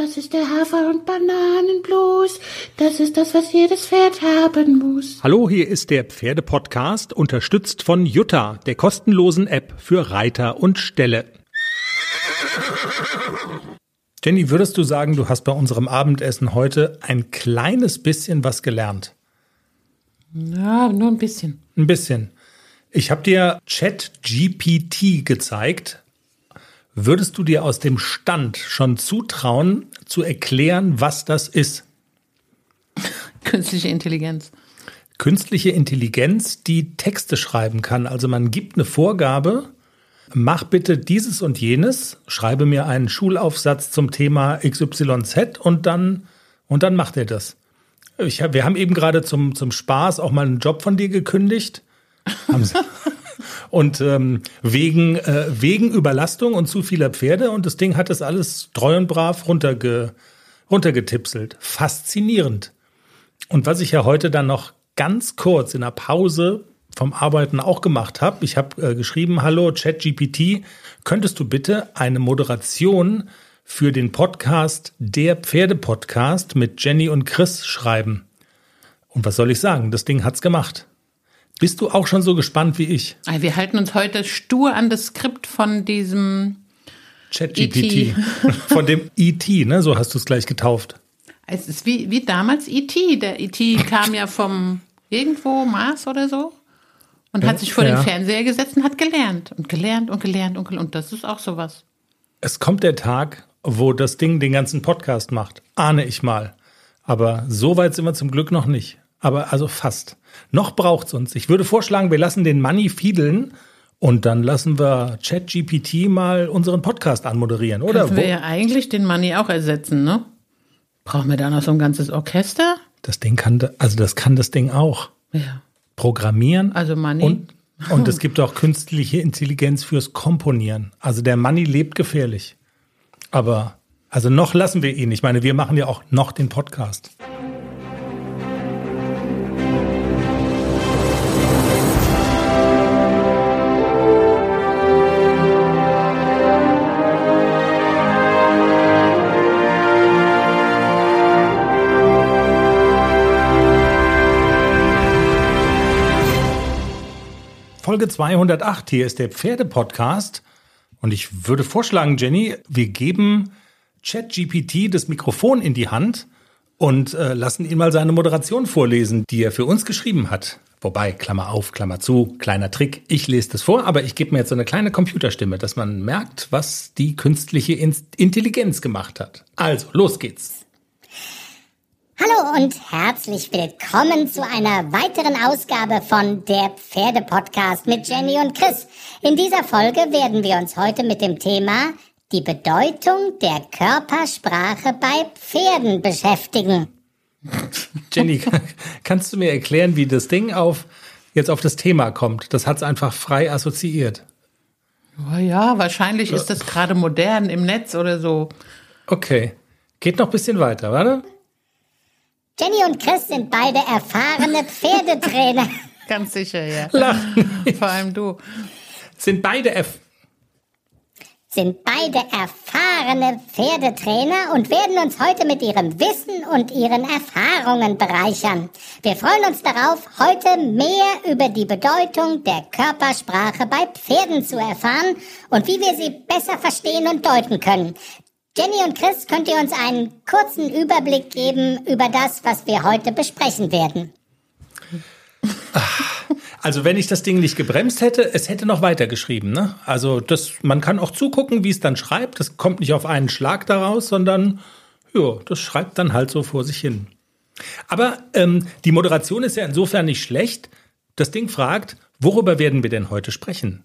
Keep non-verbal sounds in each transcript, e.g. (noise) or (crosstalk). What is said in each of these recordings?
Das ist der Hafer- und Bananenblues. Das ist das, was jedes Pferd haben muss. Hallo, hier ist der Pferdepodcast, unterstützt von Jutta, der kostenlosen App für Reiter und Ställe. Jenny, würdest du sagen, du hast bei unserem Abendessen heute ein kleines bisschen was gelernt? Ja, nur ein bisschen. Ein bisschen. Ich habe dir ChatGPT gezeigt. Würdest du dir aus dem Stand schon zutrauen, zu erklären, was das ist? Künstliche Intelligenz. Künstliche Intelligenz, die Texte schreiben kann. Also man gibt eine Vorgabe, mach bitte dieses und jenes, schreibe mir einen Schulaufsatz zum Thema XYZ und dann, und dann macht er das. Ich, wir haben eben gerade zum, zum Spaß auch mal einen Job von dir gekündigt. (laughs) und ähm, wegen, äh, wegen Überlastung und zu vieler Pferde und das Ding hat das alles treu und brav runterge, runtergetipselt. Faszinierend. Und was ich ja heute dann noch ganz kurz in der Pause vom Arbeiten auch gemacht habe, ich habe äh, geschrieben, hallo ChatGPT, könntest du bitte eine Moderation für den Podcast Der Pferde-Podcast mit Jenny und Chris schreiben? Und was soll ich sagen? Das Ding hat's gemacht. Bist du auch schon so gespannt wie ich? Wir halten uns heute stur an das Skript von diesem ChatGPT. E (laughs) von dem ET, ne? So hast du es gleich getauft. Es ist wie, wie damals ET. Der ET kam ja vom irgendwo Mars oder so und hat sich vor ja. den Fernseher gesetzt und hat gelernt und gelernt und gelernt und gelernt. Und das ist auch sowas. Es kommt der Tag, wo das Ding den ganzen Podcast macht. Ahne ich mal. Aber so weit sind wir zum Glück noch nicht. Aber also fast. Noch braucht's uns. Ich würde vorschlagen, wir lassen den Money fiedeln und dann lassen wir ChatGPT mal unseren Podcast anmoderieren, oder? Können wir ja eigentlich den Money auch ersetzen, ne? Brauchen wir da noch so ein ganzes Orchester? Das Ding kann, also das kann das Ding auch. Ja. Programmieren. Also Money. Und, und es (laughs) gibt auch künstliche Intelligenz fürs Komponieren. Also der Money lebt gefährlich. Aber, also noch lassen wir ihn. Ich meine, wir machen ja auch noch den Podcast. Folge 208. Hier ist der Pferdepodcast. Und ich würde vorschlagen, Jenny, wir geben ChatGPT das Mikrofon in die Hand und äh, lassen ihn mal seine Moderation vorlesen, die er für uns geschrieben hat. Wobei, Klammer auf, Klammer zu, kleiner Trick. Ich lese das vor, aber ich gebe mir jetzt so eine kleine Computerstimme, dass man merkt, was die künstliche Intelligenz gemacht hat. Also, los geht's. Hallo und herzlich willkommen zu einer weiteren Ausgabe von der Pferde-Podcast mit Jenny und Chris. In dieser Folge werden wir uns heute mit dem Thema die Bedeutung der Körpersprache bei Pferden beschäftigen. (laughs) Jenny, kannst du mir erklären, wie das Ding auf jetzt auf das Thema kommt? Das hat es einfach frei assoziiert. Oh ja, wahrscheinlich ist das gerade modern im Netz oder so. Okay. Geht noch ein bisschen weiter, warte. Jenny und Chris sind beide erfahrene Pferdetrainer. (laughs) Ganz sicher, ja. Lachen. Vor allem du. Sind beide erf sind beide erfahrene Pferdetrainer und werden uns heute mit ihrem Wissen und ihren Erfahrungen bereichern. Wir freuen uns darauf, heute mehr über die Bedeutung der Körpersprache bei Pferden zu erfahren und wie wir sie besser verstehen und deuten können. Jenny und Chris, könnt ihr uns einen kurzen Überblick geben über das, was wir heute besprechen werden? Also wenn ich das Ding nicht gebremst hätte, es hätte noch weiter geschrieben. Ne? Also das, man kann auch zugucken, wie es dann schreibt. Das kommt nicht auf einen Schlag daraus, sondern ja, das schreibt dann halt so vor sich hin. Aber ähm, die Moderation ist ja insofern nicht schlecht. Das Ding fragt, worüber werden wir denn heute sprechen?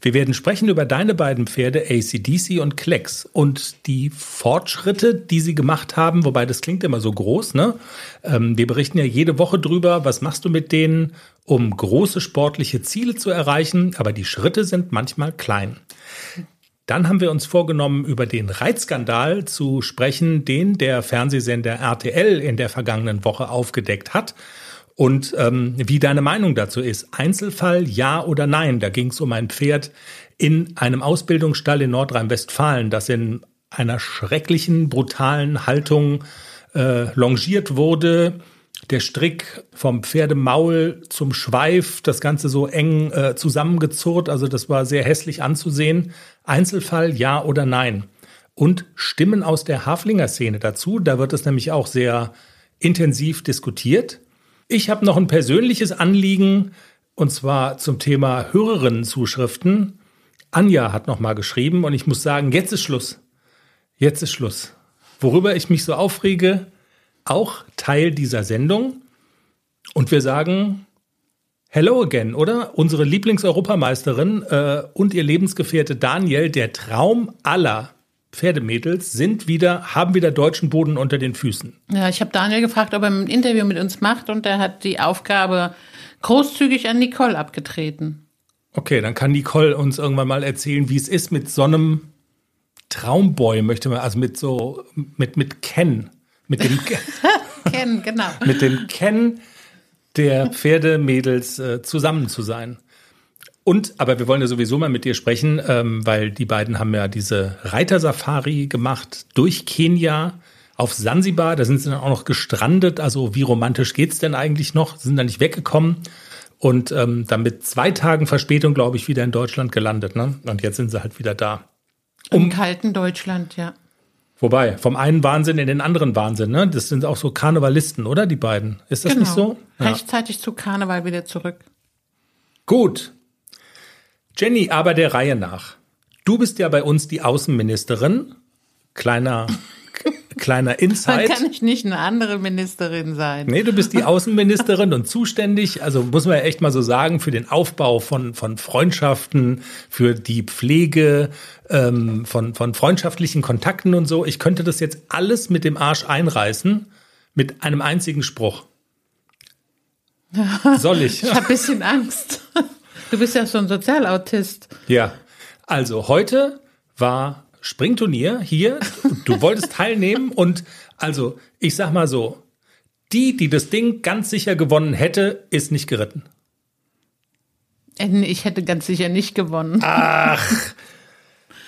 Wir werden sprechen über deine beiden Pferde ACDC und Klecks und die Fortschritte, die sie gemacht haben, wobei das klingt immer so groß, ne? Ähm, wir berichten ja jede Woche drüber, was machst du mit denen, um große sportliche Ziele zu erreichen, aber die Schritte sind manchmal klein. Dann haben wir uns vorgenommen, über den Reitskandal zu sprechen, den der Fernsehsender RTL in der vergangenen Woche aufgedeckt hat und ähm, wie deine Meinung dazu ist. Einzelfall ja oder nein. Da ging es um ein Pferd in einem Ausbildungsstall in Nordrhein-Westfalen, das in einer schrecklichen, brutalen Haltung äh, longiert wurde. Der Strick vom Pferdemaul zum Schweif, das Ganze so eng äh, zusammengezurrt, also das war sehr hässlich anzusehen. Einzelfall ja oder nein. Und Stimmen aus der Haflinger Szene dazu, da wird es nämlich auch sehr intensiv diskutiert. Ich habe noch ein persönliches Anliegen, und zwar zum Thema Hörerinnenzuschriften. Anja hat noch mal geschrieben und ich muss sagen, jetzt ist Schluss. Jetzt ist Schluss. Worüber ich mich so aufrege, auch Teil dieser Sendung. Und wir sagen Hello again, oder? Unsere Lieblingseuropameisterin äh, und ihr Lebensgefährte Daniel, der Traum aller Pferdemädels, sind wieder, haben wieder deutschen Boden unter den Füßen. Ja, ich habe Daniel gefragt, ob er ein Interview mit uns macht und er hat die Aufgabe großzügig an Nicole abgetreten. Okay, dann kann Nicole uns irgendwann mal erzählen, wie es ist mit so einem Traumboy, möchte man, also mit so, mit, mit Ken. Mit dem (laughs) Ken, genau. Mit dem Ken der Pferdemädels äh, zusammen zu sein. Und, aber wir wollen ja sowieso mal mit dir sprechen, ähm, weil die beiden haben ja diese Reitersafari gemacht durch Kenia auf Sansibar. Da sind sie dann auch noch gestrandet. Also wie romantisch geht's denn eigentlich noch? Sind da nicht weggekommen und ähm, dann mit zwei Tagen Verspätung, glaube ich, wieder in Deutschland gelandet. Ne? Und jetzt sind sie halt wieder da. Um, Im kalten Deutschland, ja. Wobei, vom einen Wahnsinn in den anderen Wahnsinn, ne? Das sind auch so Karnevalisten, oder? Die beiden. Ist das genau. nicht so? Ja. Rechtzeitig zu Karneval wieder zurück. Gut. Jenny, aber der Reihe nach. Du bist ja bei uns die Außenministerin. Kleiner (laughs) Kleiner Insight. Dann kann ich nicht eine andere Ministerin sein. Nee, du bist die Außenministerin und zuständig, also muss man ja echt mal so sagen, für den Aufbau von, von Freundschaften, für die Pflege ähm, von, von freundschaftlichen Kontakten und so. Ich könnte das jetzt alles mit dem Arsch einreißen, mit einem einzigen Spruch. (laughs) Soll ich? ich habe ein bisschen Angst. Du bist ja so ein Sozialautist. Ja. Also heute war Springturnier hier. Du wolltest (laughs) teilnehmen und also, ich sag mal so, die, die das Ding ganz sicher gewonnen hätte, ist nicht geritten. Äh, ich hätte ganz sicher nicht gewonnen. Ach. (laughs)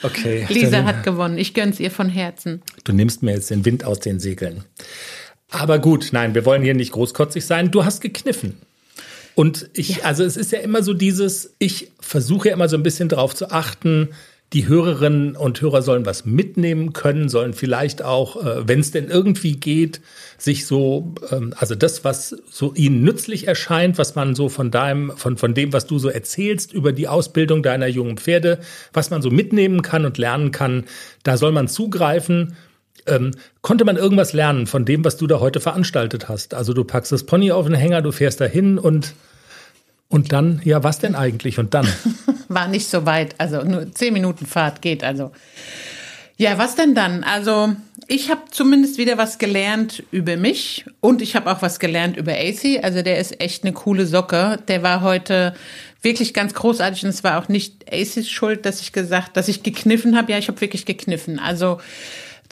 Okay. Lisa dann, hat gewonnen. Ich gönn's ihr von Herzen. Du nimmst mir jetzt den Wind aus den Segeln. Aber gut, nein, wir wollen hier nicht großkotzig sein. Du hast gekniffen. Und ich, ja. also es ist ja immer so dieses, ich versuche ja immer so ein bisschen darauf zu achten, die Hörerinnen und Hörer sollen was mitnehmen können, sollen vielleicht auch, äh, wenn es denn irgendwie geht, sich so, ähm, also das, was so ihnen nützlich erscheint, was man so von deinem, von, von dem, was du so erzählst über die Ausbildung deiner jungen Pferde, was man so mitnehmen kann und lernen kann, da soll man zugreifen. Ähm, konnte man irgendwas lernen von dem, was du da heute veranstaltet hast? Also du packst das Pony auf den Hänger, du fährst dahin und und dann, ja, was denn eigentlich? Und dann? (laughs) War nicht so weit, also nur zehn Minuten Fahrt geht also. Ja, was denn dann? Also ich habe zumindest wieder was gelernt über mich und ich habe auch was gelernt über AC. Also der ist echt eine coole Socke. Der war heute wirklich ganz großartig und es war auch nicht ACs Schuld, dass ich gesagt, dass ich gekniffen habe. Ja, ich habe wirklich gekniffen. Also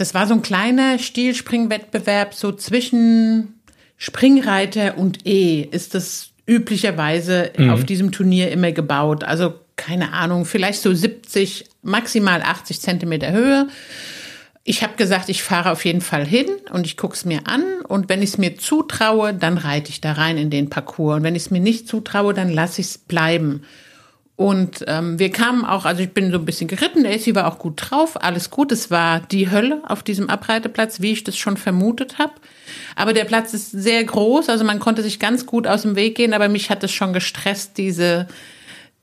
das war so ein kleiner Stilspringwettbewerb so zwischen Springreiter und E. Ist das üblicherweise mhm. auf diesem Turnier immer gebaut. Also keine Ahnung, vielleicht so 70, maximal 80 Zentimeter Höhe. Ich habe gesagt, ich fahre auf jeden Fall hin und ich gucke es mir an. Und wenn ich es mir zutraue, dann reite ich da rein in den Parcours. Und wenn ich es mir nicht zutraue, dann lasse ich es bleiben. Und ähm, wir kamen auch, also ich bin so ein bisschen geritten, der AC war auch gut drauf, alles gut. Es war die Hölle auf diesem Abreiteplatz, wie ich das schon vermutet habe. Aber der Platz ist sehr groß, also man konnte sich ganz gut aus dem Weg gehen, aber mich hat es schon gestresst, diese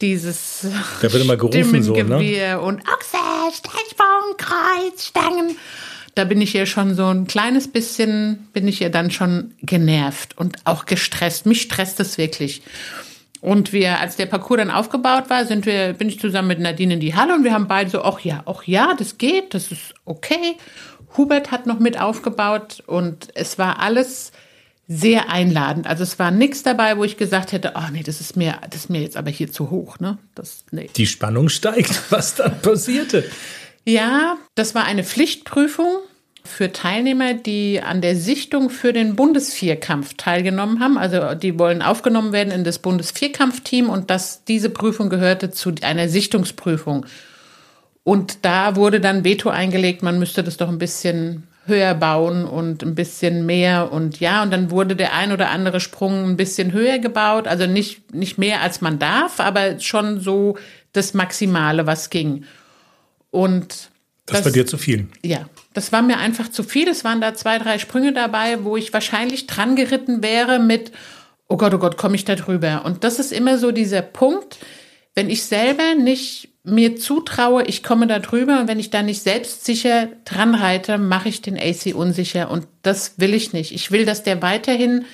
dieses Da wird immer gerufen so, ne? Und Ochse, Stecksprung, Kreuz, Stangen. Da bin ich ja schon so ein kleines bisschen, bin ich ja dann schon genervt und auch gestresst. Mich stresst es wirklich. Und wir, als der Parcours dann aufgebaut war, sind wir, bin ich zusammen mit Nadine in die Halle und wir haben beide so, ach ja, ach ja, das geht, das ist okay. Hubert hat noch mit aufgebaut und es war alles sehr einladend. Also es war nichts dabei, wo ich gesagt hätte, oh nee, das ist mir, das ist mir jetzt aber hier zu hoch, ne? Das, nee. Die Spannung steigt, (laughs) was dann passierte. Ja, das war eine Pflichtprüfung für Teilnehmer, die an der Sichtung für den Bundesvierkampf teilgenommen haben. Also die wollen aufgenommen werden in das Bundesvierkampfteam und das, diese Prüfung gehörte zu einer Sichtungsprüfung. Und da wurde dann Veto eingelegt, man müsste das doch ein bisschen höher bauen und ein bisschen mehr und ja, und dann wurde der ein oder andere Sprung ein bisschen höher gebaut, also nicht, nicht mehr als man darf, aber schon so das Maximale, was ging. Und das, das war dir zu viel. Ja, das war mir einfach zu viel. Es waren da zwei, drei Sprünge dabei, wo ich wahrscheinlich dran geritten wäre mit, oh Gott, oh Gott, komme ich da drüber? Und das ist immer so dieser Punkt, wenn ich selber nicht mir zutraue, ich komme da drüber und wenn ich da nicht selbstsicher dran reite, mache ich den AC unsicher und das will ich nicht. Ich will, dass der weiterhin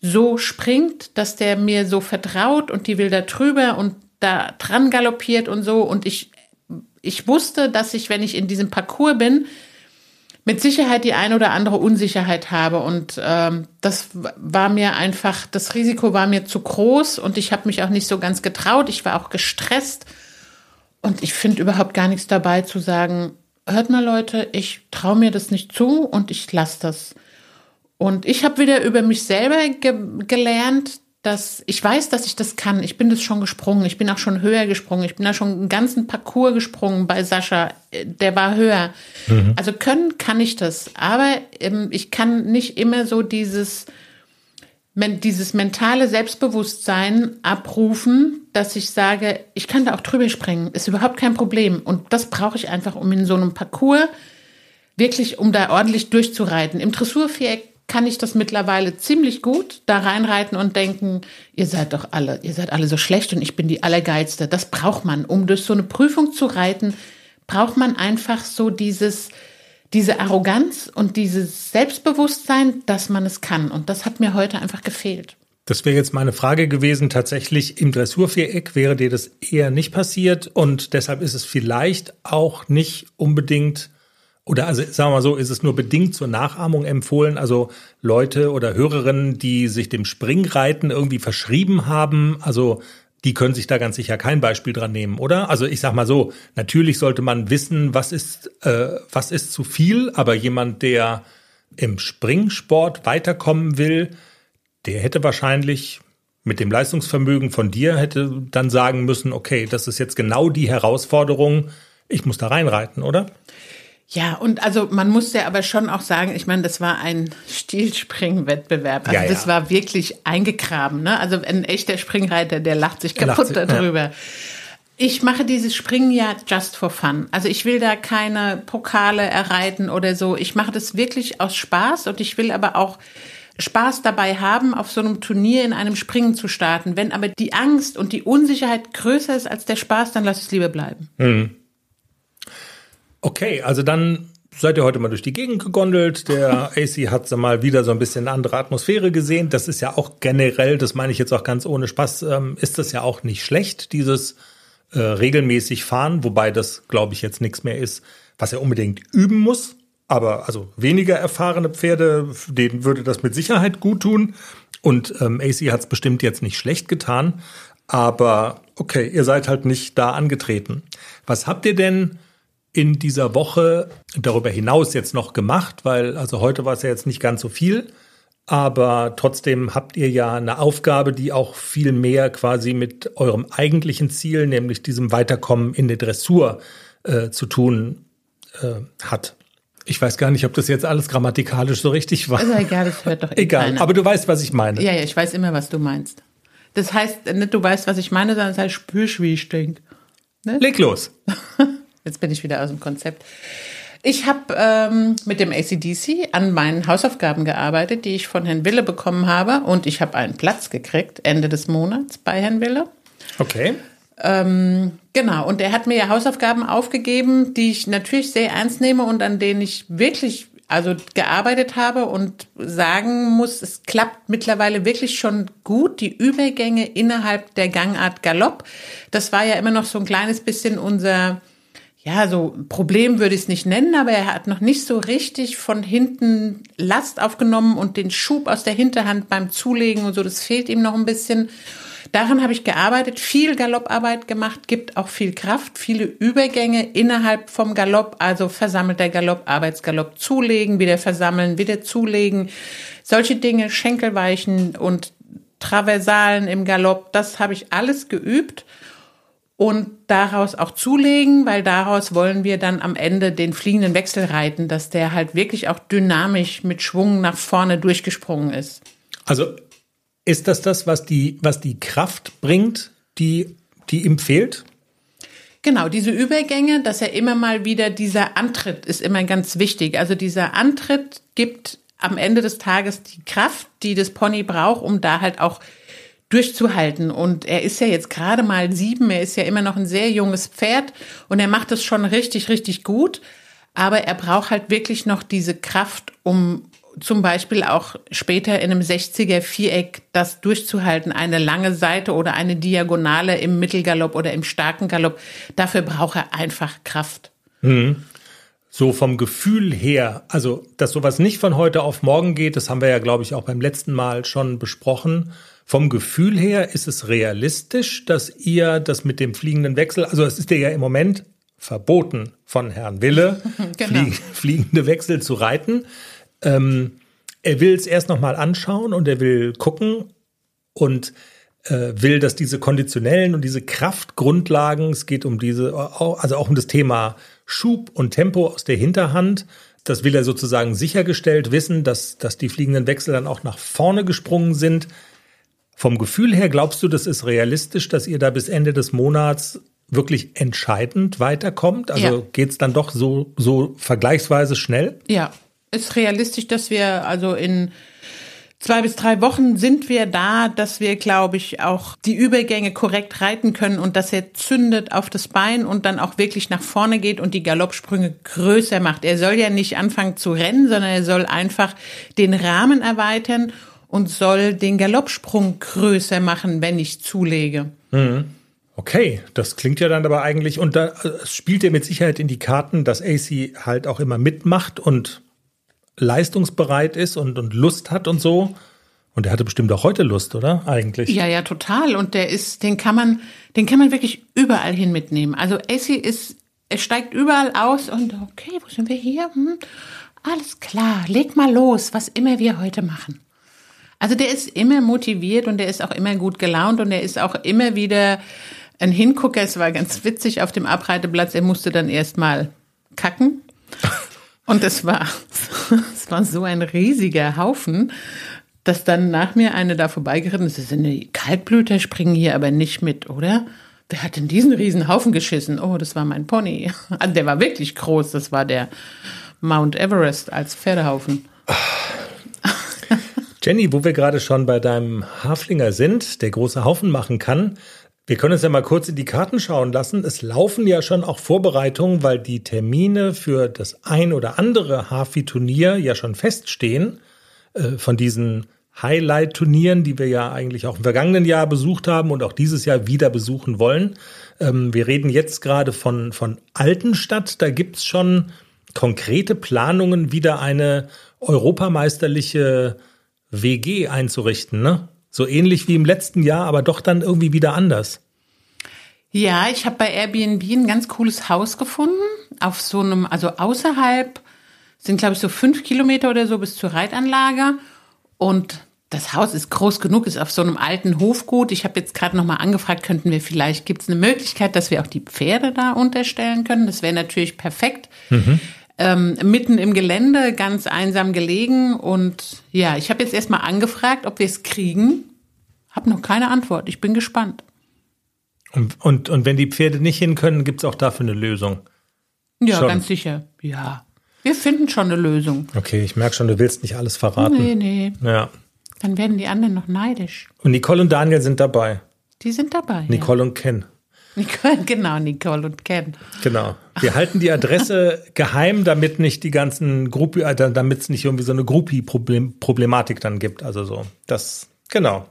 so springt, dass der mir so vertraut und die will da drüber und da dran galoppiert und so und ich ich wusste, dass ich, wenn ich in diesem Parcours bin, mit Sicherheit die ein oder andere Unsicherheit habe. Und ähm, das war mir einfach, das Risiko war mir zu groß und ich habe mich auch nicht so ganz getraut. Ich war auch gestresst. Und ich finde überhaupt gar nichts dabei zu sagen, hört mal Leute, ich traue mir das nicht zu und ich lasse das. Und ich habe wieder über mich selber ge gelernt, dass ich weiß, dass ich das kann. Ich bin das schon gesprungen. Ich bin auch schon höher gesprungen. Ich bin da schon einen ganzen Parcours gesprungen bei Sascha. Der war höher. Mhm. Also können kann ich das. Aber ähm, ich kann nicht immer so dieses, dieses mentale Selbstbewusstsein abrufen, dass ich sage, ich kann da auch drüber springen. Ist überhaupt kein Problem. Und das brauche ich einfach, um in so einem Parcours wirklich, um da ordentlich durchzureiten. Im Dressurviereck kann ich das mittlerweile ziemlich gut da reinreiten und denken, ihr seid doch alle, ihr seid alle so schlecht und ich bin die Allergeilste. Das braucht man. Um durch so eine Prüfung zu reiten, braucht man einfach so dieses, diese Arroganz und dieses Selbstbewusstsein, dass man es kann. Und das hat mir heute einfach gefehlt. Das wäre jetzt meine Frage gewesen. Tatsächlich im Dressurviereck wäre dir das eher nicht passiert und deshalb ist es vielleicht auch nicht unbedingt oder also sagen wir mal so, ist es nur bedingt zur Nachahmung empfohlen. Also Leute oder Hörerinnen, die sich dem Springreiten irgendwie verschrieben haben, also die können sich da ganz sicher kein Beispiel dran nehmen, oder? Also ich sag mal so, natürlich sollte man wissen, was ist, äh, was ist zu viel, aber jemand, der im Springsport weiterkommen will, der hätte wahrscheinlich mit dem Leistungsvermögen von dir hätte dann sagen müssen, okay, das ist jetzt genau die Herausforderung, ich muss da reinreiten, oder? Ja, und also man muss ja aber schon auch sagen, ich meine, das war ein Stilspringwettbewerb. Also ja, das ja. war wirklich eingegraben. Ne? Also ein echter Springreiter, der lacht sich kaputt lacht darüber. Ja. Ich mache dieses Springen ja just for fun. Also ich will da keine Pokale erreiten oder so. Ich mache das wirklich aus Spaß und ich will aber auch Spaß dabei haben, auf so einem Turnier in einem Springen zu starten. Wenn aber die Angst und die Unsicherheit größer ist als der Spaß, dann lass es lieber bleiben. Mhm. Okay, also dann seid ihr heute mal durch die Gegend gegondelt. Der (laughs) AC hat mal wieder so ein bisschen eine andere Atmosphäre gesehen. Das ist ja auch generell, das meine ich jetzt auch ganz ohne Spaß, ähm, ist das ja auch nicht schlecht, dieses äh, regelmäßig fahren, wobei das, glaube ich, jetzt nichts mehr ist, was er unbedingt üben muss. Aber also weniger erfahrene Pferde, denen würde das mit Sicherheit gut tun. Und ähm, AC hat es bestimmt jetzt nicht schlecht getan. Aber okay, ihr seid halt nicht da angetreten. Was habt ihr denn in dieser Woche darüber hinaus jetzt noch gemacht? Weil, also heute war es ja jetzt nicht ganz so viel, aber trotzdem habt ihr ja eine Aufgabe, die auch viel mehr quasi mit eurem eigentlichen Ziel, nämlich diesem Weiterkommen in der Dressur äh, zu tun äh, hat. Ich weiß gar nicht, ob das jetzt alles grammatikalisch so richtig war. Ist egal, das hört doch eh Egal, keiner. aber du weißt, was ich meine. Ja, ja, ich weiß immer, was du meinst. Das heißt nicht, du weißt, was ich meine, sondern es heißt Spürschwiesting. Ne? Leg los. (laughs) Jetzt bin ich wieder aus dem Konzept. Ich habe ähm, mit dem ACDC an meinen Hausaufgaben gearbeitet, die ich von Herrn Wille bekommen habe. Und ich habe einen Platz gekriegt, Ende des Monats bei Herrn Wille. Okay. Ähm, genau, und er hat mir ja Hausaufgaben aufgegeben, die ich natürlich sehr ernst nehme und an denen ich wirklich also gearbeitet habe und sagen muss, es klappt mittlerweile wirklich schon gut. Die Übergänge innerhalb der Gangart Galopp, das war ja immer noch so ein kleines bisschen unser ja, so Problem würde ich es nicht nennen, aber er hat noch nicht so richtig von hinten Last aufgenommen und den Schub aus der Hinterhand beim Zulegen und so, das fehlt ihm noch ein bisschen. Daran habe ich gearbeitet, viel Galopparbeit gemacht, gibt auch viel Kraft, viele Übergänge innerhalb vom Galopp, also versammelter Galopp, Arbeitsgalopp, zulegen, wieder versammeln, wieder zulegen. Solche Dinge, Schenkelweichen und Traversalen im Galopp, das habe ich alles geübt. Und daraus auch zulegen, weil daraus wollen wir dann am Ende den fliegenden Wechsel reiten, dass der halt wirklich auch dynamisch mit Schwung nach vorne durchgesprungen ist. Also ist das das, was die, was die Kraft bringt, die, die ihm fehlt? Genau, diese Übergänge, dass er immer mal wieder dieser Antritt ist immer ganz wichtig. Also dieser Antritt gibt am Ende des Tages die Kraft, die das Pony braucht, um da halt auch durchzuhalten. Und er ist ja jetzt gerade mal sieben, er ist ja immer noch ein sehr junges Pferd und er macht es schon richtig, richtig gut. Aber er braucht halt wirklich noch diese Kraft, um zum Beispiel auch später in einem 60er Viereck das durchzuhalten, eine lange Seite oder eine Diagonale im Mittelgalopp oder im starken Galopp. Dafür braucht er einfach Kraft. Mhm. So vom Gefühl her, also dass sowas nicht von heute auf morgen geht, das haben wir ja, glaube ich, auch beim letzten Mal schon besprochen. Vom Gefühl her ist es realistisch, dass ihr das mit dem fliegenden Wechsel, also es ist ja im Moment verboten von Herrn Wille, (laughs) genau. flie fliegende Wechsel zu reiten. Ähm, er will es erst nochmal anschauen und er will gucken und äh, will, dass diese konditionellen und diese Kraftgrundlagen, es geht um diese, also auch um das Thema Schub und Tempo aus der Hinterhand, das will er sozusagen sichergestellt wissen, dass, dass die fliegenden Wechsel dann auch nach vorne gesprungen sind. Vom Gefühl her glaubst du, das ist realistisch, dass ihr da bis Ende des Monats wirklich entscheidend weiterkommt? Also ja. geht es dann doch so, so vergleichsweise schnell? Ja, ist realistisch, dass wir also in zwei bis drei Wochen sind wir da, dass wir, glaube ich, auch die Übergänge korrekt reiten können und dass er zündet auf das Bein und dann auch wirklich nach vorne geht und die Galoppsprünge größer macht. Er soll ja nicht anfangen zu rennen, sondern er soll einfach den Rahmen erweitern und soll den Galoppsprung größer machen, wenn ich zulege. Mhm. Okay, das klingt ja dann aber eigentlich, und da äh, spielt er mit Sicherheit in die Karten, dass AC halt auch immer mitmacht und leistungsbereit ist und, und Lust hat und so. Und er hatte bestimmt auch heute Lust, oder? Eigentlich. Ja, ja, total. Und der ist, den kann man, den kann man wirklich überall hin mitnehmen. Also AC ist, er steigt überall aus und okay, wo sind wir hier? Hm, alles klar, leg mal los, was immer wir heute machen. Also der ist immer motiviert und der ist auch immer gut gelaunt und er ist auch immer wieder ein Hingucker. Es war ganz witzig auf dem Abreiteplatz. Er musste dann erstmal kacken. Und es war, (laughs) es war so ein riesiger Haufen, dass dann nach mir eine da vorbeigeritten ist. Das sind die Kaltblüter springen hier aber nicht mit, oder? Wer hat denn diesen riesen Haufen geschissen? Oh, das war mein Pony. Also der war wirklich groß. Das war der Mount Everest als Pferdehaufen. Jenny, wo wir gerade schon bei deinem Haflinger sind, der große Haufen machen kann, wir können uns ja mal kurz in die Karten schauen lassen. Es laufen ja schon auch Vorbereitungen, weil die Termine für das ein oder andere Hafi-Turnier ja schon feststehen. Äh, von diesen Highlight-Turnieren, die wir ja eigentlich auch im vergangenen Jahr besucht haben und auch dieses Jahr wieder besuchen wollen. Ähm, wir reden jetzt gerade von, von Altenstadt. Da gibt's schon konkrete Planungen, wieder eine europameisterliche WG einzurichten, ne? So ähnlich wie im letzten Jahr, aber doch dann irgendwie wieder anders. Ja, ich habe bei Airbnb ein ganz cooles Haus gefunden. Auf so einem, also außerhalb sind, glaube ich, so fünf Kilometer oder so bis zur Reitanlage. Und das Haus ist groß genug, ist auf so einem alten Hofgut. Ich habe jetzt gerade noch mal angefragt, könnten wir vielleicht, gibt es eine Möglichkeit, dass wir auch die Pferde da unterstellen können? Das wäre natürlich perfekt. Mhm ähm, mitten im Gelände, ganz einsam gelegen. Und ja, ich habe jetzt erstmal angefragt, ob wir es kriegen. Hab noch keine Antwort. Ich bin gespannt. Und, und, und wenn die Pferde nicht hin können, gibt es auch dafür eine Lösung? Ja, schon. ganz sicher. Ja. Wir finden schon eine Lösung. Okay, ich merke schon, du willst nicht alles verraten. Nee, nee. Ja. Dann werden die anderen noch neidisch. Und Nicole und Daniel sind dabei. Die sind dabei. Nicole ja. und Ken. Nicole, (laughs) genau, Nicole und Ken. Genau. Wir halten die Adresse (laughs) geheim, damit nicht die ganzen Gruppi, äh, damit es nicht irgendwie so eine Gruppi-Problematik dann gibt. Also so. Das, genau.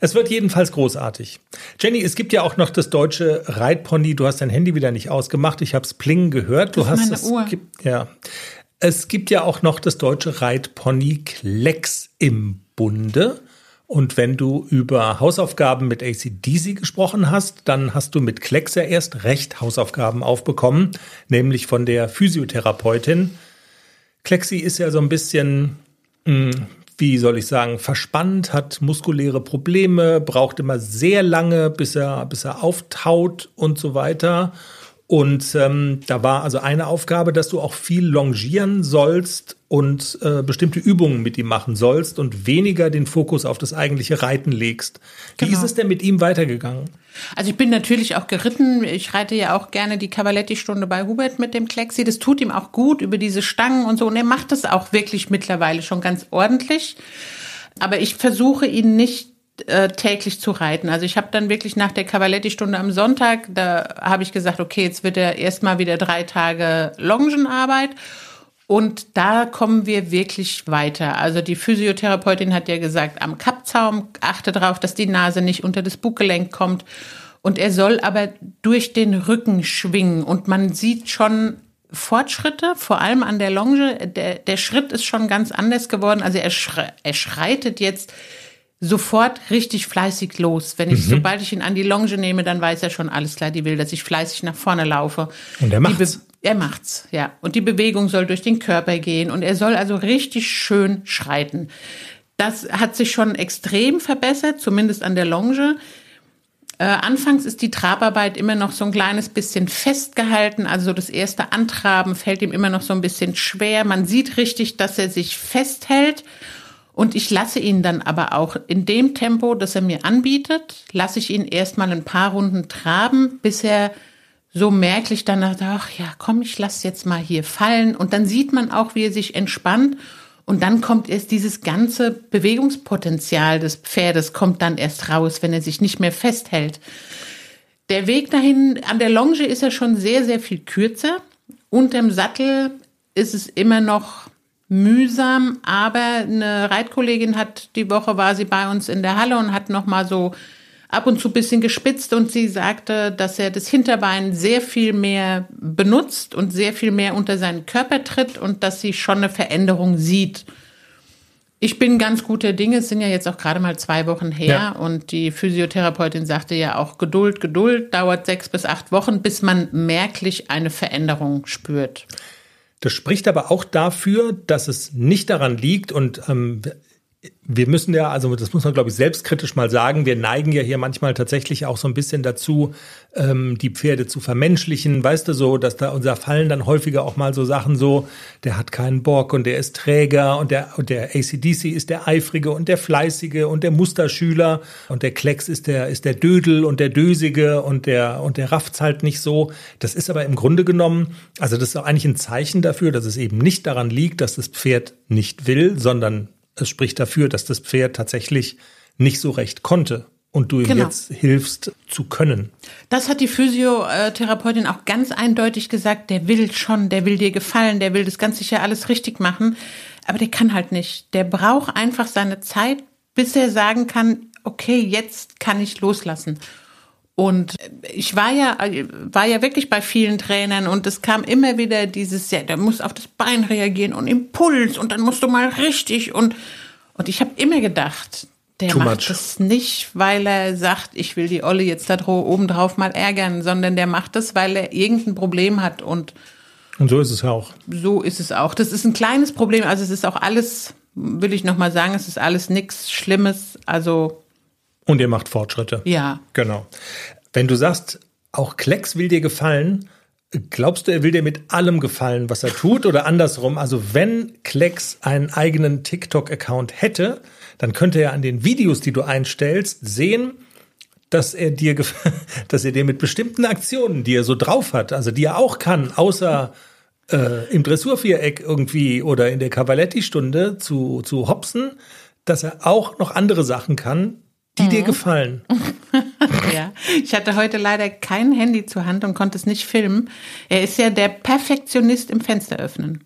Es wird jedenfalls großartig. Jenny, es gibt ja auch noch das deutsche Reitpony. Du hast dein Handy wieder nicht ausgemacht. Ich habe es plingen gehört. Du das hast meine es. Uhr. Gibt, ja. Es gibt ja auch noch das deutsche Reitpony Klecks im Bunde. Und wenn du über Hausaufgaben mit ACDC gesprochen hast, dann hast du mit Klecks ja erst recht Hausaufgaben aufbekommen, nämlich von der Physiotherapeutin. Klexi ist ja so ein bisschen, hm, wie soll ich sagen, verspannt, hat muskuläre Probleme, braucht immer sehr lange, bis er, bis er auftaut und so weiter. Und ähm, da war also eine Aufgabe, dass du auch viel longieren sollst und äh, bestimmte Übungen mit ihm machen sollst und weniger den Fokus auf das eigentliche Reiten legst. Wie Genau. ist es denn mit ihm weitergegangen? Also ich bin natürlich auch geritten. Ich reite ja auch gerne die Cavaletti-Stunde bei Hubert mit dem Klexi. Das tut ihm auch gut über diese Stangen und so. Und er macht das auch wirklich mittlerweile schon ganz ordentlich. Aber ich versuche ihn nicht äh, täglich zu reiten. Also ich habe dann wirklich nach der Cavaletti-Stunde am Sonntag, da habe ich gesagt, okay, jetzt wird er erstmal wieder drei Tage Longenarbeit. Und da kommen wir wirklich weiter. Also die Physiotherapeutin hat ja gesagt, am Kappzaum achte darauf, dass die Nase nicht unter das Buggelenk kommt. Und er soll aber durch den Rücken schwingen. Und man sieht schon Fortschritte, vor allem an der Longe. Der, der Schritt ist schon ganz anders geworden. Also er, schre er schreitet jetzt sofort richtig fleißig los. Wenn ich, sobald ich ihn an die Longe nehme, dann weiß er schon alles klar, die will, dass ich fleißig nach vorne laufe. Und er macht's. Er macht's, ja. Und die Bewegung soll durch den Körper gehen und er soll also richtig schön schreiten. Das hat sich schon extrem verbessert, zumindest an der Longe. Äh, anfangs ist die Trabarbeit immer noch so ein kleines bisschen festgehalten. Also das erste Antraben fällt ihm immer noch so ein bisschen schwer. Man sieht richtig, dass er sich festhält. Und ich lasse ihn dann aber auch in dem Tempo, das er mir anbietet, lasse ich ihn erstmal ein paar Runden traben, bis er so merklich danach, ach ja, komm, ich lasse jetzt mal hier fallen. Und dann sieht man auch, wie er sich entspannt. Und dann kommt erst dieses ganze Bewegungspotenzial des Pferdes kommt dann erst raus, wenn er sich nicht mehr festhält. Der Weg dahin, an der Longe ist er schon sehr, sehr viel kürzer. Unterm Sattel ist es immer noch mühsam, aber eine Reitkollegin hat die Woche war sie bei uns in der Halle und hat noch mal so ab und zu ein bisschen gespitzt und sie sagte, dass er das Hinterbein sehr viel mehr benutzt und sehr viel mehr unter seinen Körper tritt und dass sie schon eine Veränderung sieht. Ich bin ganz guter Dinge. Es sind ja jetzt auch gerade mal zwei Wochen her Ja. und die Physiotherapeutin sagte ja auch Geduld, Geduld dauert sechs bis acht Wochen, bis man merklich eine Veränderung spürt. Das spricht aber auch dafür, dass es nicht daran liegt und ähm, wir müssen ja, also das muss man, glaube ich, selbstkritisch mal sagen, wir neigen ja hier manchmal tatsächlich auch so ein bisschen dazu, ähm, die Pferde zu vermenschlichen, weißt du so, dass da unser Fallen dann häufiger auch mal so Sachen so, der hat keinen Bock und der ist träger und der, und der ACDC ist der Eifrige und der Fleißige und der Musterschüler und der Klecks ist der, ist der Dödel und der Dösige und der, und der rafft's halt nicht so. Das ist aber im Grunde genommen, also das ist auch eigentlich ein Zeichen dafür, dass es eben nicht daran liegt, dass das Pferd nicht will, sondern es spricht dafür, dass das Pferd tatsächlich nicht so recht konnte und du ihm Genau. jetzt hilfst zu können. Das hat die Physiotherapeutin auch ganz eindeutig gesagt. Der will schon, der will dir gefallen, der will das ganz sicher alles richtig machen. Aber der kann halt nicht. Der braucht einfach seine Zeit, bis er sagen kann, okay, jetzt kann ich loslassen. Und ich war ja, war ja wirklich bei vielen Trainern und es kam immer wieder dieses, ja, der muss auf das Bein reagieren und Impuls und dann musst du mal richtig und, und ich habe immer gedacht, der Too macht much. das nicht, weil er sagt, ich will die Olle jetzt da oben drauf mal ärgern, sondern der macht das, weil er irgendein Problem hat und Und so ist es ja auch. so ist es auch. Das ist ein kleines Problem, also es ist auch alles, will ich noch mal sagen, es ist alles nichts Schlimmes, also Und ihr macht Fortschritte. ja. Genau. Wenn du sagst, auch Klecks will dir gefallen, glaubst du, er will dir mit allem gefallen, was er tut? Oder andersrum? Also, wenn Klecks einen eigenen TikTok-Account hätte, dann könnte er an den Videos, die du einstellst, sehen, dass er dir, (laughs) dass er dir mit bestimmten Aktionen, die er so drauf hat, also die er auch kann, außer äh, im Dressurviereck irgendwie oder in der Cavaletti-Stunde zu, zu hopsen, dass er auch noch andere Sachen kann, die dir gefallen. (laughs) Ja, ich hatte heute leider kein Handy zur Hand und konnte es nicht filmen. Er ist ja der Perfektionist im Fenster öffnen.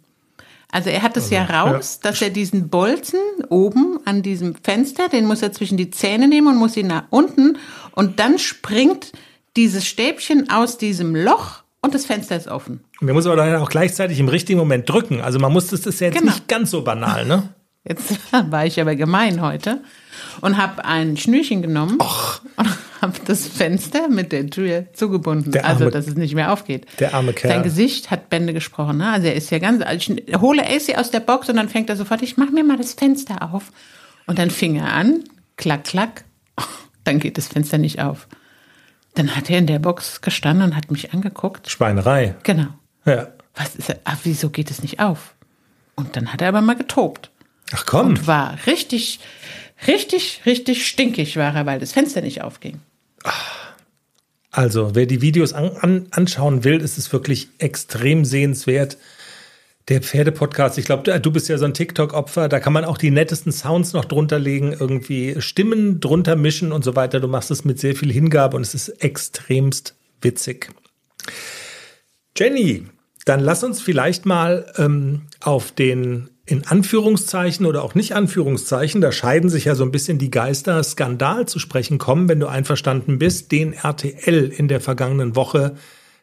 Also er hat es ja raus, dass er diesen Bolzen oben an diesem Fenster, den muss er zwischen die Zähne nehmen und muss ihn nach unten und dann springt dieses Stäbchen aus diesem Loch und das Fenster ist offen. Man muss aber dann auch gleichzeitig im richtigen Moment drücken. Also man muss das, das ist ja jetzt Genau. nicht ganz so banal, ne? Jetzt (laughs) war ich aber gemein heute und habe ein Schnürchen genommen und (laughs) habe das Fenster mit der Tür zugebunden, also arme- dass es nicht mehr aufgeht. Der arme Kerl. Sein Gesicht hat Bände gesprochen. Ne? Also er ist ja ganz. Also ich hole AC aus der Box und dann fängt er sofort. Ich mach mir mal das Fenster auf. Und dann fing er an, klack, klack. (laughs) Dann geht das Fenster nicht auf. Dann hat er in der Box gestanden und hat mich angeguckt. Schweinerei. Genau. Ja. Was ist er? Ach, wieso geht es nicht auf? Und dann hat er aber mal getobt Ach komm. und war richtig, richtig, richtig stinkig war er, weil das Fenster nicht aufging. Also, wer die Videos an, an, anschauen will, ist es wirklich extrem sehenswert. Der Pferdepodcast, ich glaube, du bist ja so ein TikTok-Opfer, da kann man auch die nettesten Sounds noch drunter legen, irgendwie Stimmen drunter mischen und so weiter. Du machst es mit sehr viel Hingabe und es ist extremst witzig. Jenny, dann lass uns vielleicht mal ähm, auf den in Anführungszeichen oder auch nicht Anführungszeichen, da scheiden sich ja so ein bisschen die Geister, Skandal zu sprechen kommen, wenn du einverstanden bist, den RTL in der vergangenen Woche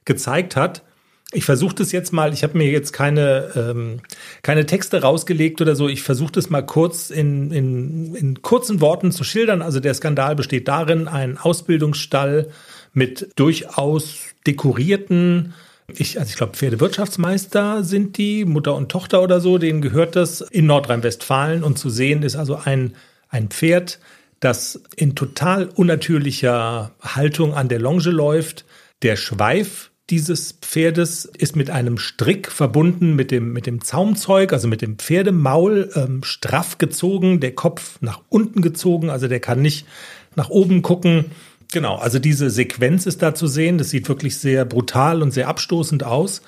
gezeigt hat. Ich versuche das jetzt mal, ich habe mir jetzt keine, ähm, keine Texte rausgelegt oder so, ich versuche das mal kurz in, in, in kurzen Worten zu schildern. Also der Skandal besteht darin, ein Ausbildungsstall mit durchaus dekorierten ich, also ich glaube, Pferdewirtschaftsmeister sind die, Mutter und Tochter oder so, denen gehört das in Nordrhein-Westfalen. Und zu sehen ist also ein, ein Pferd, das in total unnatürlicher Haltung an der Longe läuft. Der Schweif dieses Pferdes ist mit einem Strick verbunden mit dem, mit dem Zaumzeug, also mit dem Pferdemaul, ähm, straff gezogen, der Kopf nach unten gezogen, also der kann nicht nach oben gucken. Genau, also diese Sequenz ist da zu sehen. Das sieht wirklich sehr brutal und sehr abstoßend aus.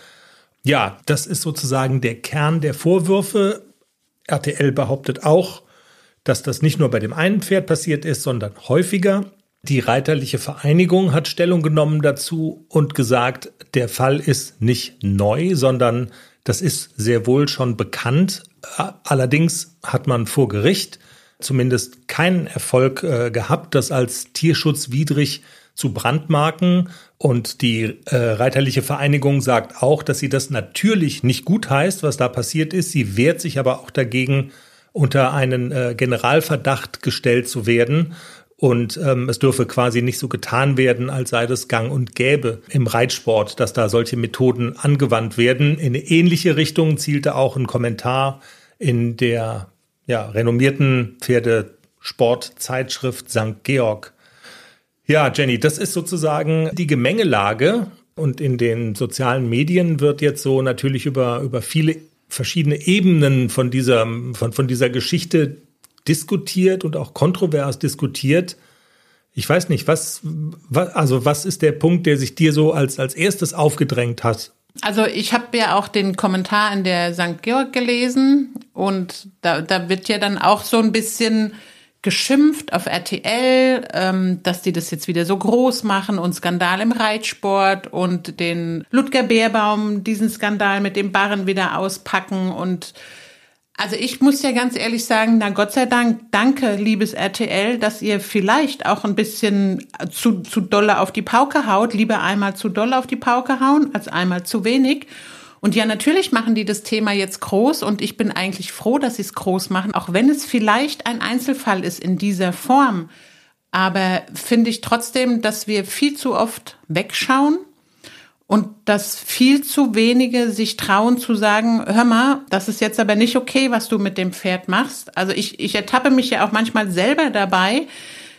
Ja, das ist sozusagen der Kern der Vorwürfe. RTL behauptet auch, dass das nicht nur bei dem einen Pferd passiert ist, sondern häufiger. Die Reiterliche Vereinigung hat Stellung genommen dazu und gesagt, der Fall ist nicht neu, sondern das ist sehr wohl schon bekannt. Allerdings hat man vor Gericht zumindest keinen Erfolg äh, gehabt, das als tierschutzwidrig zu brandmarken. Und die äh, Reiterliche Vereinigung sagt auch, dass sie das natürlich nicht gut heißt, was da passiert ist. Sie wehrt sich aber auch dagegen, unter einen äh, Generalverdacht gestellt zu werden. Und ähm, es dürfe quasi nicht so getan werden, als sei das gang und gäbe im Reitsport, dass da solche Methoden angewandt werden. In eine ähnliche Richtung zielte auch ein Kommentar in der ja, renommierten Pferdesportzeitschrift St. Georg. Ja, Jenny, das ist sozusagen die Gemengelage. Und in den sozialen Medien wird jetzt so natürlich über, über viele verschiedene Ebenen von dieser, von, von dieser Geschichte diskutiert und auch kontrovers diskutiert. Ich weiß nicht, was, was, also was ist der Punkt, der sich dir so als, als erstes aufgedrängt hat? Also ich habe ja auch den Kommentar in der St. Georg gelesen und da, da wird ja dann auch so ein bisschen geschimpft auf RTL, ähm, dass die das jetzt wieder so groß machen und Skandal im Reitsport und den Ludger Beerbaum diesen Skandal mit dem Barren wieder auspacken und also ich muss ja ganz ehrlich sagen, na Gott sei Dank, danke, liebes RTL, dass ihr vielleicht auch ein bisschen zu, zu dolle auf die Pauke haut. Lieber einmal zu dolle auf die Pauke hauen, als einmal zu wenig. Und ja, natürlich machen die das Thema jetzt groß und ich bin eigentlich froh, dass sie es groß machen, auch wenn es vielleicht ein Einzelfall ist in dieser Form. Aber finde ich trotzdem, dass wir viel zu oft wegschauen und dass viel zu wenige sich trauen zu sagen, hör mal, das ist jetzt aber nicht okay, was du mit dem Pferd machst. Also ich, ich ertappe mich ja auch manchmal selber dabei,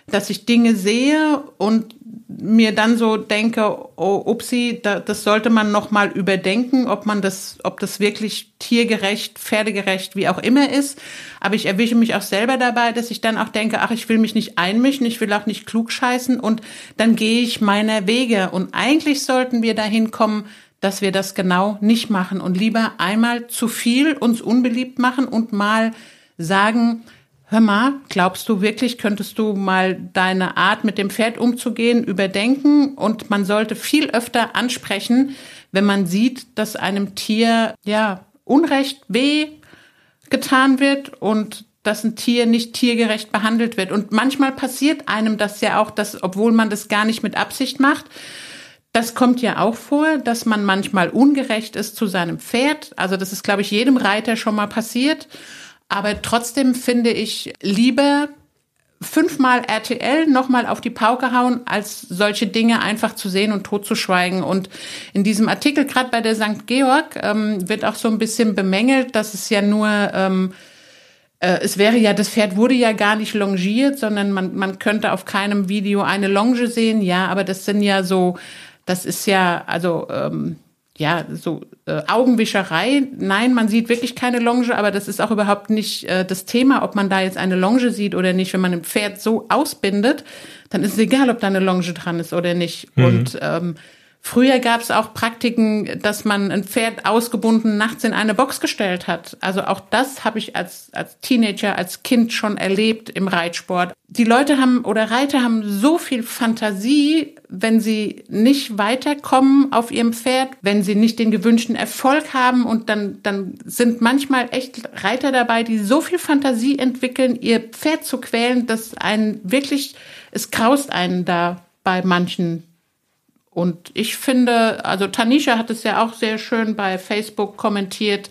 dass ich Dinge sehe und mir dann so denke, oh, upsi, da, das sollte man noch mal überdenken, ob man das, ob das wirklich tiergerecht, pferdegerecht, wie auch immer ist. Aber ich erwische mich auch selber dabei, dass ich dann auch denke, ach, ich will mich nicht einmischen, ich will auch nicht klug scheißen und dann gehe ich meiner Wege. Und eigentlich sollten wir dahin kommen, dass wir das genau nicht machen und lieber einmal zu viel uns unbeliebt machen und mal sagen, Hör mal, glaubst du wirklich, könntest du mal deine Art mit dem Pferd umzugehen überdenken? Und man sollte viel öfter ansprechen, wenn man sieht, dass einem Tier ja Unrecht weh getan wird und dass ein Tier nicht tiergerecht behandelt wird. Und manchmal passiert einem das ja auch, dass, obwohl man das gar nicht mit Absicht macht, das kommt ja auch vor, dass man manchmal ungerecht ist zu seinem Pferd. Also das ist, glaube ich, jedem Reiter schon mal passiert. Aber trotzdem finde ich lieber fünfmal RTL nochmal auf die Pauke hauen, als solche Dinge einfach zu sehen und totzuschweigen. Und in diesem Artikel, gerade bei der St. Georg, ähm, wird auch so ein bisschen bemängelt, dass es ja nur, ähm, äh, es wäre ja, das Pferd wurde ja gar nicht longiert, sondern man, man könnte auf keinem Video eine Longe sehen. Ja, aber das sind ja so, das ist ja, also, ähm, ja, so äh, Augenwischerei. Nein, man sieht wirklich keine Longe, aber das ist auch überhaupt nicht äh, das Thema, ob man da jetzt eine Longe sieht oder nicht. Wenn man ein Pferd so ausbindet, dann ist es egal, ob da eine Longe dran ist oder nicht. Mhm. Und ähm, Früher gab es auch Praktiken, dass man ein Pferd ausgebunden nachts in eine Box gestellt hat. Also auch das habe ich als, als Teenager, als Kind schon erlebt im Reitsport. Die Leute haben oder Reiter haben so viel Fantasie, wenn sie nicht weiterkommen auf ihrem Pferd, wenn sie nicht den gewünschten Erfolg haben und dann, dann sind manchmal echt Reiter dabei, die so viel Fantasie entwickeln, ihr Pferd zu quälen, dass einen wirklich, es graust einen da bei manchen und ich finde, also Tanisha hat es ja auch sehr schön bei Facebook kommentiert.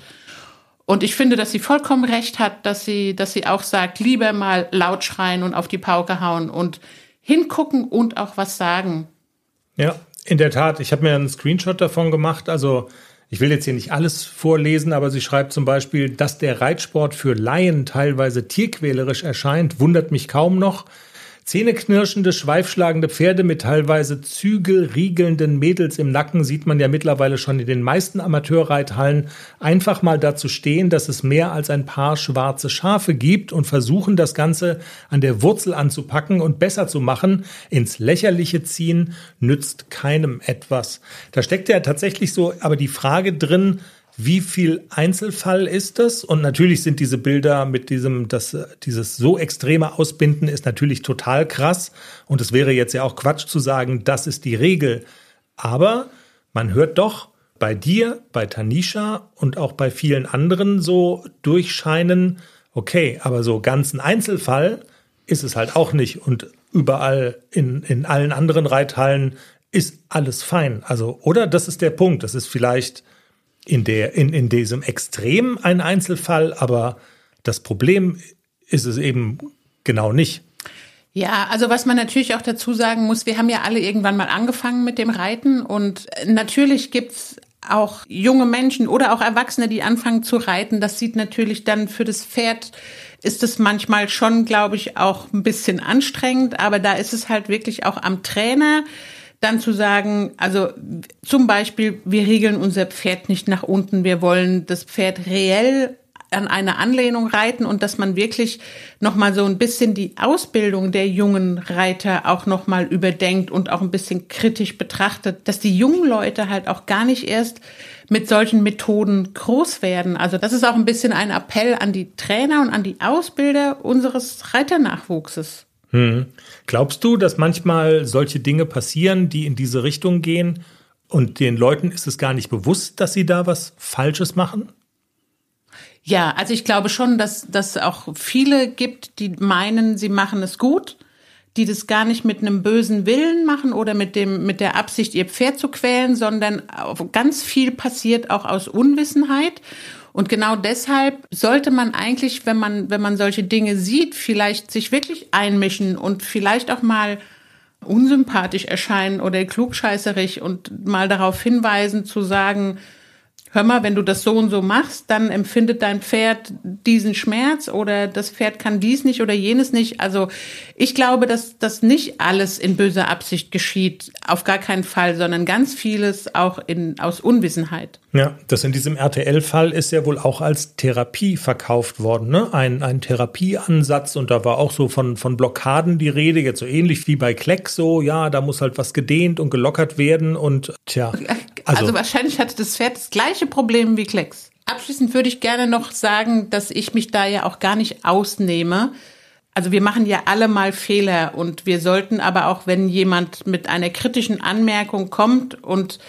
Und ich finde, dass sie vollkommen recht hat, dass sie, dass sie auch sagt, lieber mal laut schreien und auf die Pauke hauen und hingucken und auch was sagen. Ja, in der Tat. Ich habe mir einen Screenshot davon gemacht. Also ich will jetzt hier nicht alles vorlesen, aber sie schreibt zum Beispiel, dass der Reitsport für Laien teilweise tierquälerisch erscheint, wundert mich kaum noch. Zähneknirschende, schweifschlagende Pferde mit teilweise zügelriegelnden Mädels im Nacken sieht man ja mittlerweile schon in den meisten Amateurreithallen. Einfach mal dazu stehen, dass es mehr als ein paar schwarze Schafe gibt und versuchen, das Ganze an der Wurzel anzupacken und besser zu machen, ins Lächerliche ziehen, nützt keinem etwas. Da steckt ja tatsächlich so aber die Frage drin, wie viel Einzelfall ist das? Und natürlich sind diese Bilder mit diesem, das, dieses so extreme Ausbinden ist natürlich total krass. Und es wäre jetzt ja auch Quatsch zu sagen, das ist die Regel. Aber man hört doch bei dir, bei Tanisha und auch bei vielen anderen so durchscheinen, okay, aber so ganzen Einzelfall ist es halt auch nicht. Und überall in, in allen anderen Reithallen ist alles fein. Also, oder das ist der Punkt. Das ist vielleicht in, der, in, in diesem Extrem ein Einzelfall, aber das Problem ist es eben genau nicht. Ja, also was man natürlich auch dazu sagen muss, wir haben ja alle irgendwann mal angefangen mit dem Reiten und natürlich gibt's auch junge Menschen oder auch Erwachsene, die anfangen zu reiten. Das sieht natürlich dann für das Pferd ist es manchmal schon, glaube ich, auch ein bisschen anstrengend, aber da ist es halt wirklich auch am Trainer dann zu sagen, also zum Beispiel, wir regeln unser Pferd nicht nach unten, wir wollen das Pferd reell an eine Anlehnung reiten und dass man wirklich nochmal so ein bisschen die Ausbildung der jungen Reiter auch nochmal überdenkt und auch ein bisschen kritisch betrachtet, dass die jungen Leute halt auch gar nicht erst mit solchen Methoden groß werden. Also das ist auch ein bisschen ein Appell an die Trainer und an die Ausbilder unseres Reiternachwuchses. Hm. Glaubst du, dass manchmal solche Dinge passieren, die in diese Richtung gehen und den Leuten ist es gar nicht bewusst, dass sie da was Falsches machen? Ja, also ich glaube schon, dass dass auch viele gibt, die meinen, sie machen es gut, die das gar nicht mit einem bösen Willen machen oder mit dem mit der Absicht, ihr Pferd zu quälen, sondern ganz viel passiert auch aus Unwissenheit und genau deshalb sollte man eigentlich, wenn man, wenn man solche Dinge sieht, vielleicht sich wirklich einmischen und vielleicht auch mal unsympathisch erscheinen oder klugscheißerig und mal darauf hinweisen zu sagen, hör mal, wenn du das so und so machst, dann empfindet dein Pferd diesen Schmerz oder das Pferd kann dies nicht oder jenes nicht. Also ich glaube, dass das nicht alles in böser Absicht geschieht, auf gar keinen Fall, sondern ganz vieles auch in, aus Unwissenheit. Ja, das in diesem RTL-Fall ist ja wohl auch als Therapie verkauft worden, ne? Ein, ein Therapieansatz und da war auch so von, von Blockaden die Rede, jetzt so ähnlich wie bei Kleck so, ja, da muss halt was gedehnt und gelockert werden und tja. Also, also wahrscheinlich hatte das Pferd das gleiche Problem wie Klecks. Abschließend würde ich gerne noch sagen, dass ich mich da ja auch gar nicht ausnehme. Also wir machen ja alle mal Fehler und wir sollten aber auch, wenn jemand mit einer kritischen Anmerkung kommt und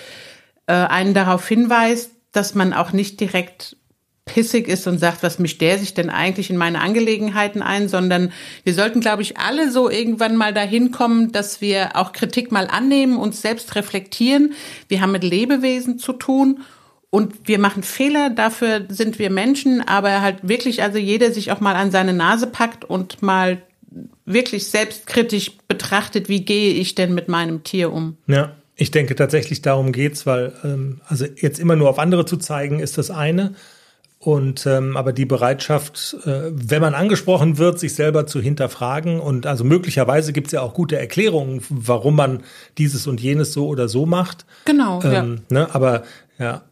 äh, einen darauf hinweist, dass man auch nicht direkt pissig ist und sagt, was mischt der sich denn eigentlich in meine Angelegenheiten ein, sondern wir sollten, glaube ich, alle so irgendwann mal dahin kommen, dass wir auch Kritik mal annehmen, uns selbst reflektieren. Wir haben mit Lebewesen zu tun und wir machen Fehler, dafür sind wir Menschen, aber halt wirklich, also jeder sich auch mal an seine Nase packt und mal wirklich selbstkritisch betrachtet, wie gehe ich denn mit meinem Tier um. Ja, ich denke tatsächlich darum geht's, weil ähm, also jetzt immer nur auf andere zu zeigen, ist das eine. Und ähm, aber die Bereitschaft, äh, wenn man angesprochen wird, sich selber zu hinterfragen und also möglicherweise gibt es ja auch gute Erklärungen, warum man dieses und jenes so oder so macht. Genau. Ähm, ja. ne, aber ja,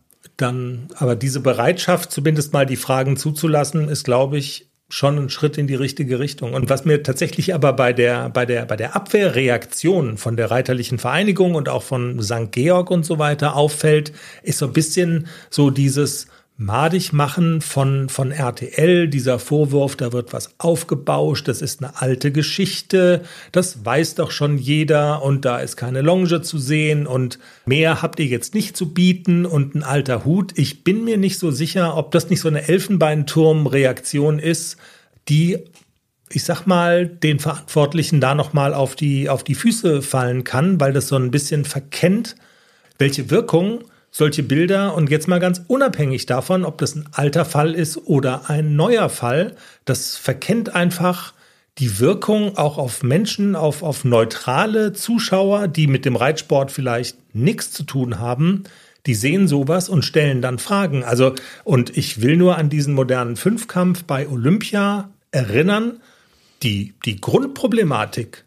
dann, aber diese Bereitschaft, zumindest mal die Fragen zuzulassen, ist, glaube ich, schon ein Schritt in die richtige Richtung. Und was mir tatsächlich aber bei der, bei der, bei der Abwehrreaktion von der Reiterlichen Vereinigung und auch von St. Georg und so weiter auffällt, ist so ein bisschen so dieses, madig machen von, von RTL, dieser Vorwurf, da wird was aufgebauscht, das ist eine alte Geschichte, das weiß doch schon jeder und da ist keine Longe zu sehen und mehr habt ihr jetzt nicht zu bieten und ein alter Hut. Ich bin mir nicht so sicher, ob das nicht so eine Elfenbeinturm-Reaktion ist, die ich sag mal, den Verantwortlichen da nochmal auf die, auf die Füße fallen kann, weil das so ein bisschen verkennt, welche Wirkung solche Bilder. Und jetzt mal ganz unabhängig davon, ob das ein alter Fall ist oder ein neuer Fall, das verkennt einfach die Wirkung auch auf Menschen, auf, auf neutrale Zuschauer, die mit dem Reitsport vielleicht nichts zu tun haben, die sehen sowas und stellen dann Fragen. Also, und ich will nur an diesen modernen Fünfkampf bei Olympia erinnern, die, die Grundproblematik,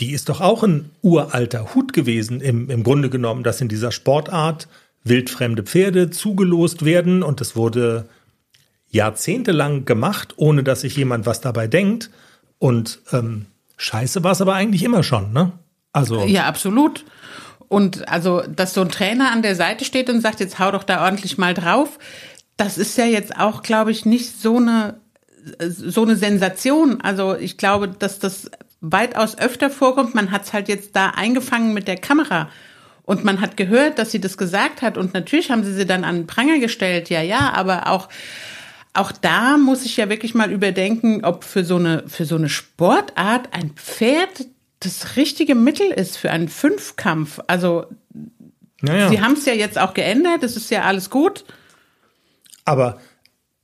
die ist doch auch ein uralter Hut gewesen im, im Grunde genommen, dass in dieser Sportart wildfremde Pferde zugelost werden und es wurde jahrzehntelang gemacht, ohne dass sich jemand was dabei denkt. Und ähm, scheiße war es aber eigentlich immer schon, ne? Also. Ja, absolut. Und also, dass so ein Trainer an der Seite steht und sagt, jetzt hau doch da ordentlich mal drauf, das ist ja jetzt auch, glaube ich, nicht so eine so eine Sensation. Also ich glaube, dass das weitaus öfter vorkommt. Man hat es halt jetzt da eingefangen mit der Kamera. Und man hat gehört, dass sie das gesagt hat. Und natürlich haben sie sie dann an den Pranger gestellt. Ja, ja, aber auch, auch da muss ich ja wirklich mal überdenken, ob für so eine, für so eine Sportart ein Pferd das richtige Mittel ist für einen Fünfkampf. Also, naja. sie haben es ja jetzt auch geändert. Das ist ja alles gut. Aber,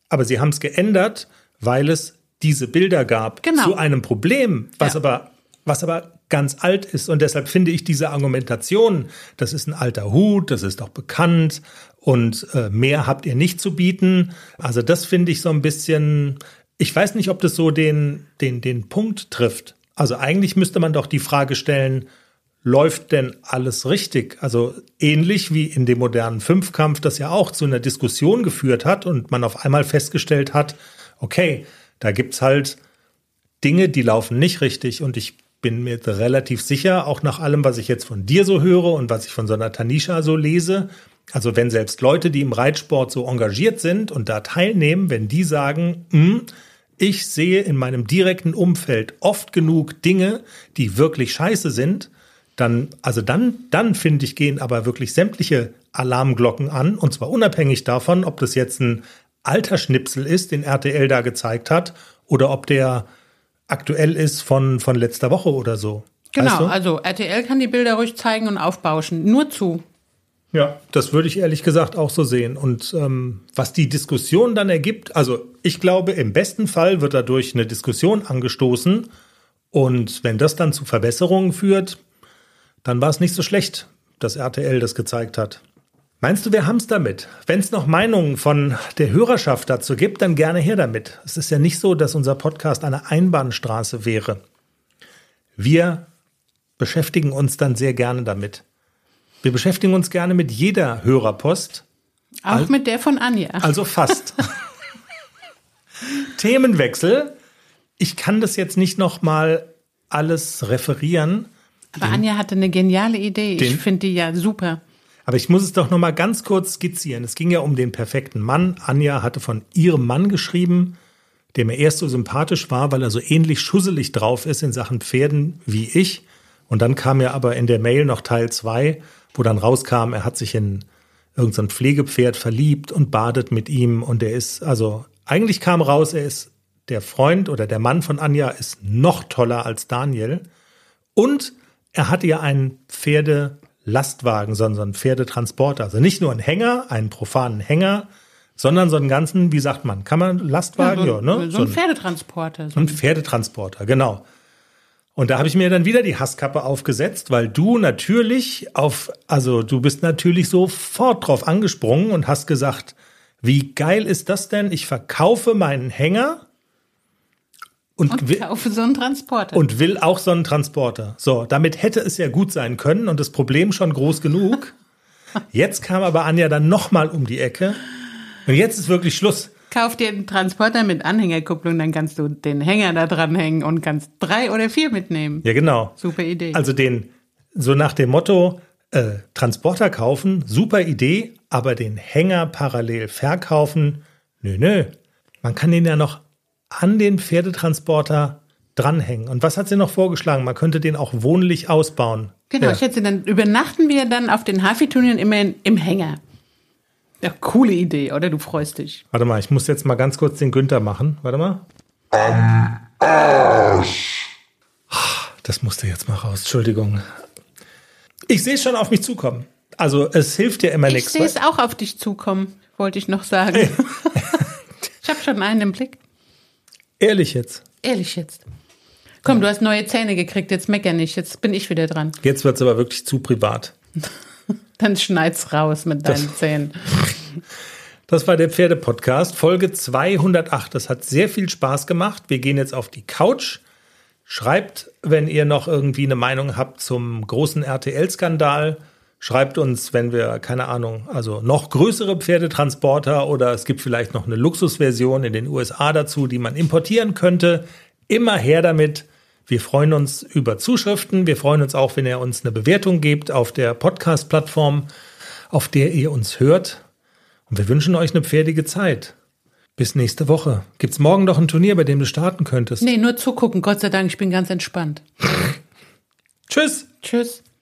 aber sie haben es geändert, weil es diese Bilder gab genau. zu einem Problem, was ja. aber was aber ganz alt ist. Und deshalb finde ich diese Argumentation, das ist ein alter Hut, das ist doch bekannt und äh, mehr habt ihr nicht zu bieten. Also das finde ich so ein bisschen, ich weiß nicht, ob das so den, den, den Punkt trifft. Also eigentlich müsste man doch die Frage stellen, läuft denn alles richtig? Also ähnlich wie in dem modernen Fünfkampf, das ja auch zu einer Diskussion geführt hat und man auf einmal festgestellt hat, okay, da gibt's halt Dinge, die laufen nicht richtig und ich bin mir relativ sicher, auch nach allem, was ich jetzt von dir so höre und was ich von so einer Tanisha so lese, also wenn selbst Leute, die im Reitsport so engagiert sind und da teilnehmen, wenn die sagen, hm, ich sehe in meinem direkten Umfeld oft genug Dinge, die wirklich scheiße sind, dann, also dann, dann finde ich, gehen aber wirklich sämtliche Alarmglocken an und zwar unabhängig davon, ob das jetzt ein alter Schnipsel ist, den RTL da gezeigt hat, oder ob der aktuell ist von, von letzter Woche oder so. Genau, weißt du? also RTL kann die Bilder ruhig zeigen und aufbauschen. Nur zu. Ja, das würde ich ehrlich gesagt auch so sehen. Und ähm, was die Diskussion dann ergibt, also ich glaube, im besten Fall wird dadurch eine Diskussion angestoßen. Und wenn das dann zu Verbesserungen führt, dann war es nicht so schlecht, dass RTL das gezeigt hat. Meinst du, wir haben es damit? Wenn es noch Meinungen von der Hörerschaft dazu gibt, dann gerne her damit. Es ist ja nicht so, dass unser Podcast eine Einbahnstraße wäre. Wir beschäftigen uns dann sehr gerne damit. Wir beschäftigen uns gerne mit jeder Hörerpost. Auch mit der von Anja. Also fast. (laughs) Themenwechsel. Ich kann das jetzt nicht noch mal alles referieren. Aber den, Anja hatte eine geniale Idee. Ich finde die ja super. Aber ich muss es doch noch mal ganz kurz skizzieren. Es ging ja um den perfekten Mann. Anja hatte von ihrem Mann geschrieben, der mir erst so sympathisch war, weil er so ähnlich schusselig drauf ist in Sachen Pferden wie ich. Und dann kam ja aber in der Mail noch Teil zwei, wo dann rauskam, er hat sich in irgendein Pflegepferd verliebt und badet mit ihm. Und er ist, also eigentlich kam raus, er ist der Freund oder der Mann von Anja ist noch toller als Daniel. Und er hatte ja einen Pferde Lastwagen, sondern Pferdetransporter. Also nicht nur ein Hänger, einen profanen Hänger, sondern so einen ganzen, wie sagt man, kann man Lastwagen, ja, so, ne? so ein Pferdetransporter. So. ein Pferdetransporter, genau. Und da habe ich mir dann wieder die Hasskappe aufgesetzt, weil du natürlich auf, also du bist natürlich sofort drauf angesprungen und hast gesagt, wie geil ist das denn? Ich verkaufe meinen Hänger und, Und will, kaufe so einen Transporter. und will auch so einen Transporter. So, damit hätte es ja gut sein können und das Problem schon groß genug. (laughs) Jetzt kam aber Anja dann nochmal um die Ecke. Und jetzt ist wirklich Schluss. Kauf dir einen Transporter mit Anhängerkupplung, dann kannst du den Hänger da dran hängen und kannst drei oder vier mitnehmen. Ja, genau. Super Idee. Also den, so nach dem Motto, äh, Transporter kaufen, super Idee, aber den Hänger parallel verkaufen, nö, nö. Man kann den ja noch an den Pferdetransporter dranhängen. Und was hat sie noch vorgeschlagen? Man könnte den auch wohnlich ausbauen. genau, Ja. ich schätze, dann übernachten wir dann auf den Hafi-Turnieren immer in, im Hänger. Ja, coole Idee, oder? Du freust dich. Warte mal, ich muss jetzt mal ganz kurz den Günther machen. Warte mal. Das musste jetzt mal raus. Entschuldigung. Ich sehe es schon auf mich zukommen. Also es hilft ja immer Ich nichts. sehe es auch auf dich zukommen, wollte ich noch sagen. (laughs) ich habe schon einen im Blick. Ehrlich jetzt. Ehrlich jetzt. Komm, du hast neue Zähne gekriegt, jetzt mecker nicht. Jetzt bin ich wieder dran. Jetzt wird es aber wirklich zu privat. (laughs) Dann schneid's raus mit deinen Zähnen. Das war der Pferdepodcast, Folge 208. Das hat sehr viel Spaß gemacht. Wir gehen jetzt auf die Couch. Schreibt, wenn ihr noch irgendwie eine Meinung habt zum großen RTL-Skandal. Schreibt uns, wenn wir, keine Ahnung, also noch größere Pferdetransporter oder es gibt vielleicht noch eine Luxusversion in den USA dazu, die man importieren könnte. Immer her damit. Wir freuen uns über Zuschriften. Wir freuen uns auch, wenn ihr uns eine Bewertung gebt auf der Podcast-Plattform, auf der ihr uns hört. Und wir wünschen euch eine pferdige Zeit. Bis nächste Woche. Gibt's morgen noch ein Turnier, bei dem du starten könntest? Nee, nur zugucken. Gott sei Dank, ich bin ganz entspannt. (laughs) Tschüss! Tschüss.